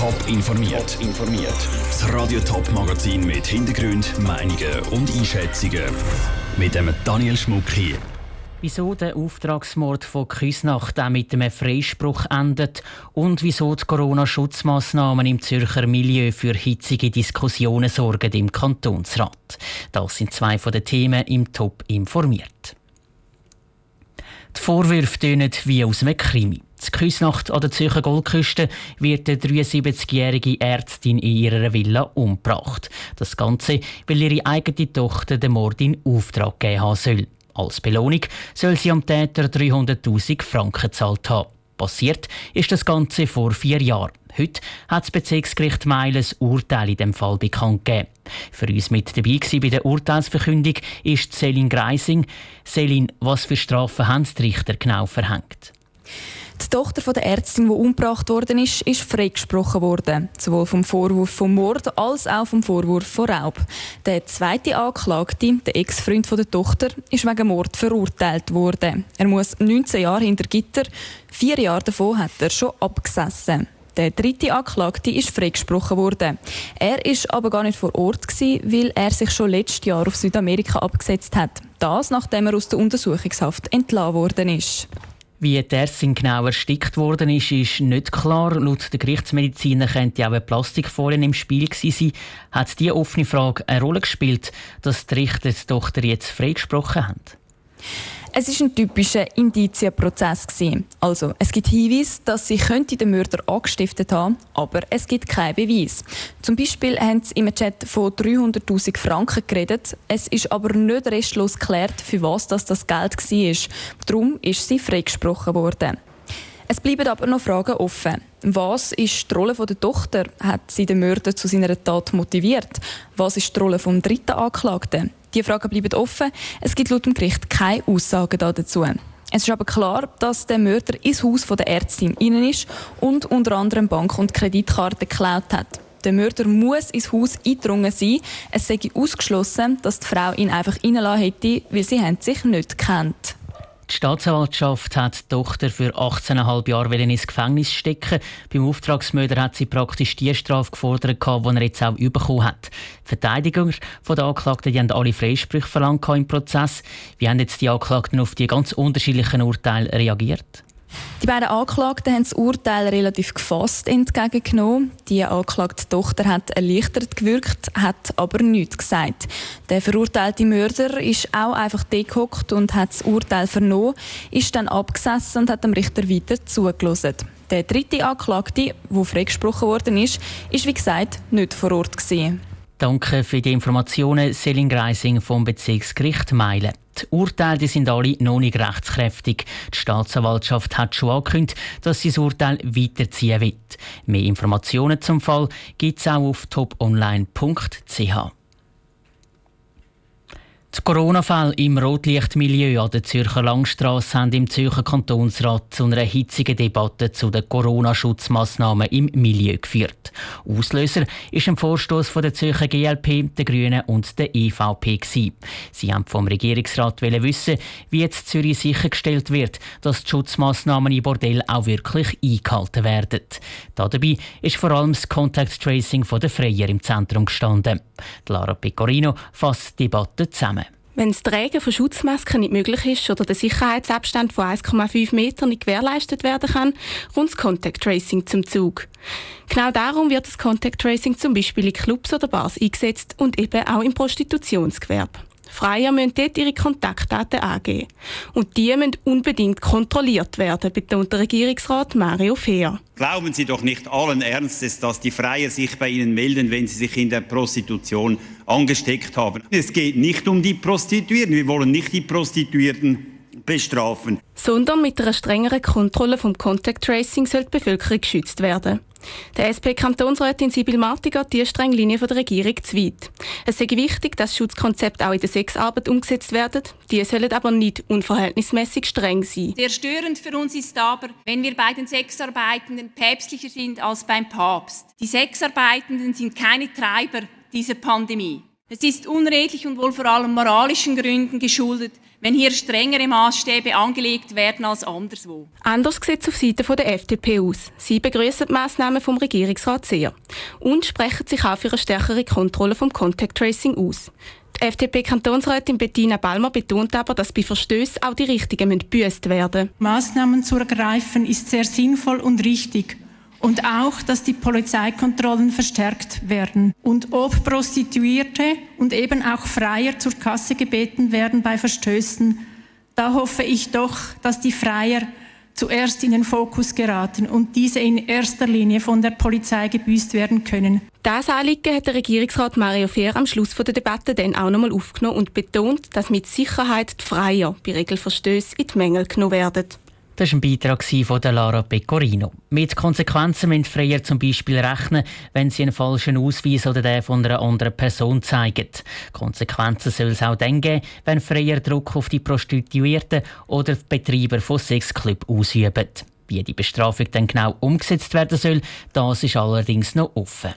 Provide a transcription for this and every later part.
Top informiert. informiert. Das Radio Top Magazin mit Hintergrund, Meinungen und Einschätzungen mit dem Daniel Schmuck hier. Wieso der Auftragsmord von Küsnacht auch mit einem Freispruch endet und wieso die Corona-Schutzmaßnahmen im Zürcher Milieu für hitzige Diskussionen sorgen im Kantonsrat. Das sind zwei von den Themen im Top informiert. Die Vorwürfe tönen wie aus einem Krimi. Die Küsnacht an der Zürcher Goldküste wird eine 73-jährige Ärztin in ihrer Villa umgebracht. Das Ganze, weil ihre eigene Tochter den Mord in Auftrag gegeben haben soll. Als Belohnung soll sie am Täter 300.000 Franken gezahlt haben. Passiert ist das Ganze vor vier Jahren. Heute hat das Bezirksgericht Meil ein Urteil in dem Fall bekannt gegeben. Für uns mit dabei bei der Urteilsverkündung ist Selin Greising. Selin, was für Strafen haben die Richter genau verhängt? Die Tochter der Ärztin, die umgebracht worden ist, ist freigesprochen worden. Sowohl vom Vorwurf von Mord als auch vom Vorwurf von Raub. Der zweite Anklagte, der Ex-Freund der Tochter, ist wegen Mord verurteilt worden. Er muss 19 Jahre hinter Gitter. Vier Jahre davon hat er schon abgesessen. Der dritte Anklagte ist freigesprochen worden. Er ist aber gar nicht vor Ort gewesen, weil er sich schon letztes Jahr auf Südamerika abgesetzt hat. Das, nachdem er aus der Untersuchungshaft entlassen worden ist. Wie der Ärztin genau erstickt worden ist, ist nicht klar. Laut der Gerichtsmediziner könnte auch eine Plastikfolie im Spiel gewesen sein. Hat diese offene Frage eine Rolle gespielt, dass die Richter die Tochter jetzt freigesprochen haben? Es ist ein typischer Indizienprozess Also, es gibt Hinweise, dass sie den Mörder angestiftet haben, aber es gibt keinen Beweis. Zum Beispiel haben sie im Chat von 300.000 Franken geredet. Es ist aber nicht restlos geklärt, für was das, das Geld war. Darum ist sie freigesprochen worden. Es bleiben aber noch Fragen offen. Was ist die Rolle der Tochter? Hat sie den Mörder zu seiner Tat motiviert? Was ist die Rolle des dritten Anklagten? Die Fragen bleiben offen. Es gibt laut dem Gericht keine Aussagen dazu. Es ist aber klar, dass der Mörder ins Haus der Ärztin innen ist und unter anderem Bank- und Kreditkarten geklaut hat. Der Mörder muss ins Haus eingedrungen sein. Es sei ausgeschlossen, dass die Frau ihn einfach reingelassen hätte, weil sie sich nicht kennt. Die Staatsanwaltschaft hat die Tochter für 18,5 Jahre ins Gefängnis stecken. Beim Auftragsmörder hat sie praktisch die Strafe gefordert, die er jetzt auch bekommen hat. Die Verteidiger der Anklagten die haben alle Freisprüche verlangt im Prozess. Wie haben jetzt die Anklagten auf die ganz unterschiedlichen Urteile reagiert? Die beiden Anklagten haben das Urteil relativ gefasst entgegengenommen. Die angeklagte Tochter hat erleichtert gewirkt, hat aber nichts gesagt. Der verurteilte Mörder ist auch einfach degehockt und hat das Urteil vernommen, ist dann abgesessen und hat dem Richter weiter zugelassen. Der dritte Anklagte, der freigesprochen worden ist, ist wie gesagt nicht vor Ort gewesen. Danke für die Informationen, Selin Greising vom Bezirksgericht Meilen. Die Urteile sind alle noch nicht rechtskräftig. Die Staatsanwaltschaft hat schon angekündigt, dass sie das Urteil weiterziehen wird. Mehr Informationen zum Fall gibt es auch auf toponline.ch. Die Corona-Fälle im Rotlichtmilieu an der Zürcher Langstrasse haben im Zürcher Kantonsrat zu einer hitzigen Debatte zu den Corona-Schutzmaßnahmen im Milieu geführt. Auslöser ist ein Vorstoß von der Zürcher GLP, der Grünen und der EVP. Gewesen. Sie haben vom Regierungsrat wissen, wie jetzt Zürich sichergestellt wird, dass die Schutzmaßnahmen im Bordell auch wirklich eingehalten werden. Dabei ist vor allem das Contact Tracing der Freier im Zentrum gestanden. Lara Pecorino fasst die Debatte zusammen. Wenn das Tragen von Schutzmasken nicht möglich ist oder der Sicherheitsabstand von 1,5 Metern nicht gewährleistet werden kann, kommt das Contact Tracing zum Zug. Genau darum wird das Contact Tracing zum Beispiel in Clubs oder Bars eingesetzt und eben auch im Prostitutionsgewerbe. Freier müssen dort ihre Kontaktdaten angeben. Und die müssen unbedingt kontrolliert werden, betont der Regierungsrat Mario Fehr. Glauben Sie doch nicht allen Ernstes, dass die Freier sich bei Ihnen melden, wenn sie sich in der Prostitution angesteckt haben. Es geht nicht um die Prostituierten. Wir wollen nicht die Prostituierten bestrafen. Sondern mit einer strengeren Kontrolle vom Contact Tracing soll die Bevölkerung geschützt werden. Der SP-Kantonsrätin Sibyl Marti geht die strenge Linie der Regierung zu weit. Es ist wichtig, dass Schutzkonzepte auch in der Sexarbeit umgesetzt werden. Die sollen aber nicht unverhältnismäßig streng sein. Sehr störend für uns ist aber, wenn wir bei den Sexarbeitenden päpstlicher sind als beim Papst. Die Sexarbeitenden sind keine Treiber dieser Pandemie. Es ist unredlich und wohl vor allem moralischen Gründen geschuldet, wenn hier strengere Maßstäbe angelegt werden als anderswo. Anders sieht es auf Seite der FDP aus. Sie begrüßen die Massnahmen vom Regierungsrat sehr und sprechen sich auch für eine stärkere Kontrolle vom Contact Tracing aus. Die FDP-Kantonsrätin Bettina Balmer betont aber, dass bei Verstößen auch die Richtigen gebüßt werden Maßnahmen zu ergreifen ist sehr sinnvoll und richtig. Und auch, dass die Polizeikontrollen verstärkt werden. Und ob Prostituierte und eben auch Freier zur Kasse gebeten werden bei Verstößen, da hoffe ich doch, dass die Freier zuerst in den Fokus geraten und diese in erster Linie von der Polizei gebüßt werden können. Das Anliegen hat der Regierungsrat Mario Fehr am Schluss der Debatte dann auch nochmal aufgenommen und betont, dass mit Sicherheit die Freier bei Regelverstößen in die Mängel genommen werden. Das war ein Beitrag von Lara Pecorino. Mit Konsequenzen müssen Freier zum Beispiel rechnen, wenn sie einen falschen Ausweis oder den von einer anderen Person zeigen. Konsequenzen soll es auch dann geben, wenn Freier Druck auf die Prostituierten oder die Betreiber von Sexclubs ausüben. Wie die Bestrafung dann genau umgesetzt werden soll, das ist allerdings noch offen.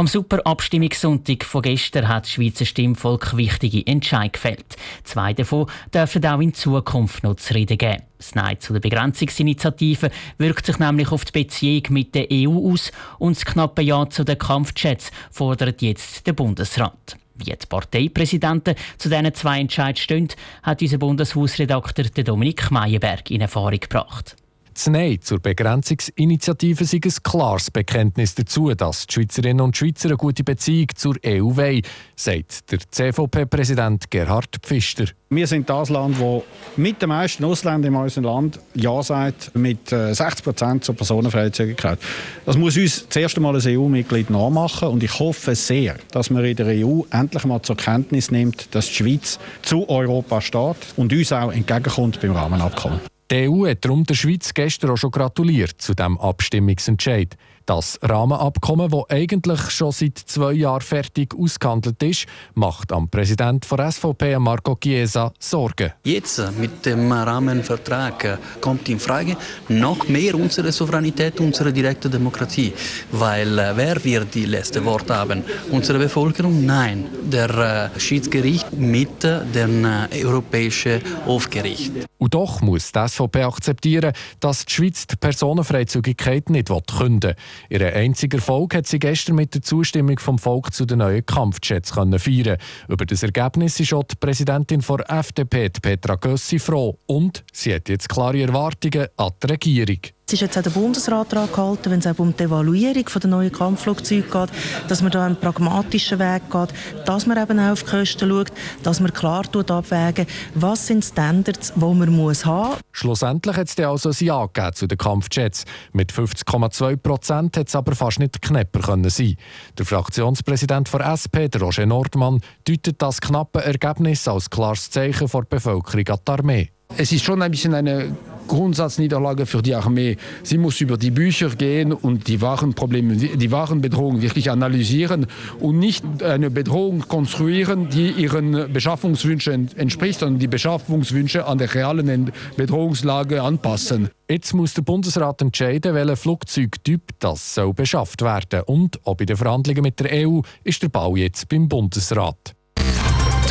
Am Superabstimmungssonntag von gestern hat das Schweizer Stimmvolk wichtige Entscheidungen gefällt. Zwei davon dürfen auch in Zukunft noch zu reden geben. Das Nein zu der Begrenzungsinitiative wirkt sich nämlich auf die Beziehung mit der EU aus und das knappe Ja zu den Kampfjets fordert jetzt der Bundesrat. Wie die Parteipräsidenten zu diesen zwei Entscheidungen stehen, hat unser Bundeshausredakteur Dominik Meyerberg in Erfahrung gebracht. Das Nein zur Begrenzungsinitiative ist ein klares Bekenntnis dazu, dass die Schweizerinnen und Schweizer eine gute Beziehung zur EU wollen, sagt der CVP-Präsident Gerhard Pfister. Wir sind das Land, das mit den meisten Ausländern in unserem Land Ja sagt, mit 60 äh, Prozent zur Personenfreizügigkeit. Das muss uns das erste Mal als EU-Mitglied nachmachen und ich hoffe sehr, dass man in der EU endlich mal zur Kenntnis nimmt, dass die Schweiz zu Europa steht und uns auch entgegenkommt beim Rahmenabkommen. Die EU hat darum der Schweiz gestern auch schon gratuliert zu diesem Abstimmungsentscheid. Das Rahmenabkommen, das eigentlich schon seit zwei Jahren fertig ausgehandelt ist, macht am Präsident der SVP, Marco Chiesa, Sorgen. Jetzt mit dem Rahmenvertrag kommt in Frage noch mehr unsere Souveränität, unsere direkte Demokratie. Weil äh, wer wird die letzte Wort haben? Unsere Bevölkerung? Nein. Der äh, Schiedsgericht mit dem äh, Europäischen Hofgericht. Und doch muss die SVP akzeptieren, dass die Schweiz die Personenfreizügigkeit nicht künden will. Ihren einzigen Erfolg hat sie gestern mit der Zustimmung vom Volk zu den neuen Kampfjets feiern. Über das Ergebnis ist auch die Präsidentin der FDP, Petra Gössi, froh. Und sie hat jetzt klare Erwartungen an die Regierung. Es ist jetzt auch der Bundesrat daran gehalten, wenn es auch um die Evaluierung der neuen Kampfflugzeuge geht, dass man da einen pragmatischen Weg geht, dass man eben auch auf die Kosten schaut, dass man klar abwägen, was sind Standards, die man muss haben muss. Schlussendlich hat es dann also ein Ja gegeben zu den Kampfjets. Mit 50,2 Prozent hat es aber fast nicht knapper können sein. Der Fraktionspräsident der SP, der Roger Nordmann, deutet das knappe Ergebnis als klares Zeichen der Bevölkerung an die Armee. Es ist schon ein bisschen eine Grundsatzniederlage für die Armee. Sie muss über die Bücher gehen und die wahren Probleme, die wahren Bedrohungen wirklich analysieren und nicht eine Bedrohung konstruieren, die ihren Beschaffungswünschen entspricht, sondern die Beschaffungswünsche an der realen Bedrohungslage anpassen. Jetzt muss der Bundesrat entscheiden, welcher Flugzeugtyp das soll beschafft werden und ob in den Verhandlungen mit der EU ist der Bau jetzt beim Bundesrat.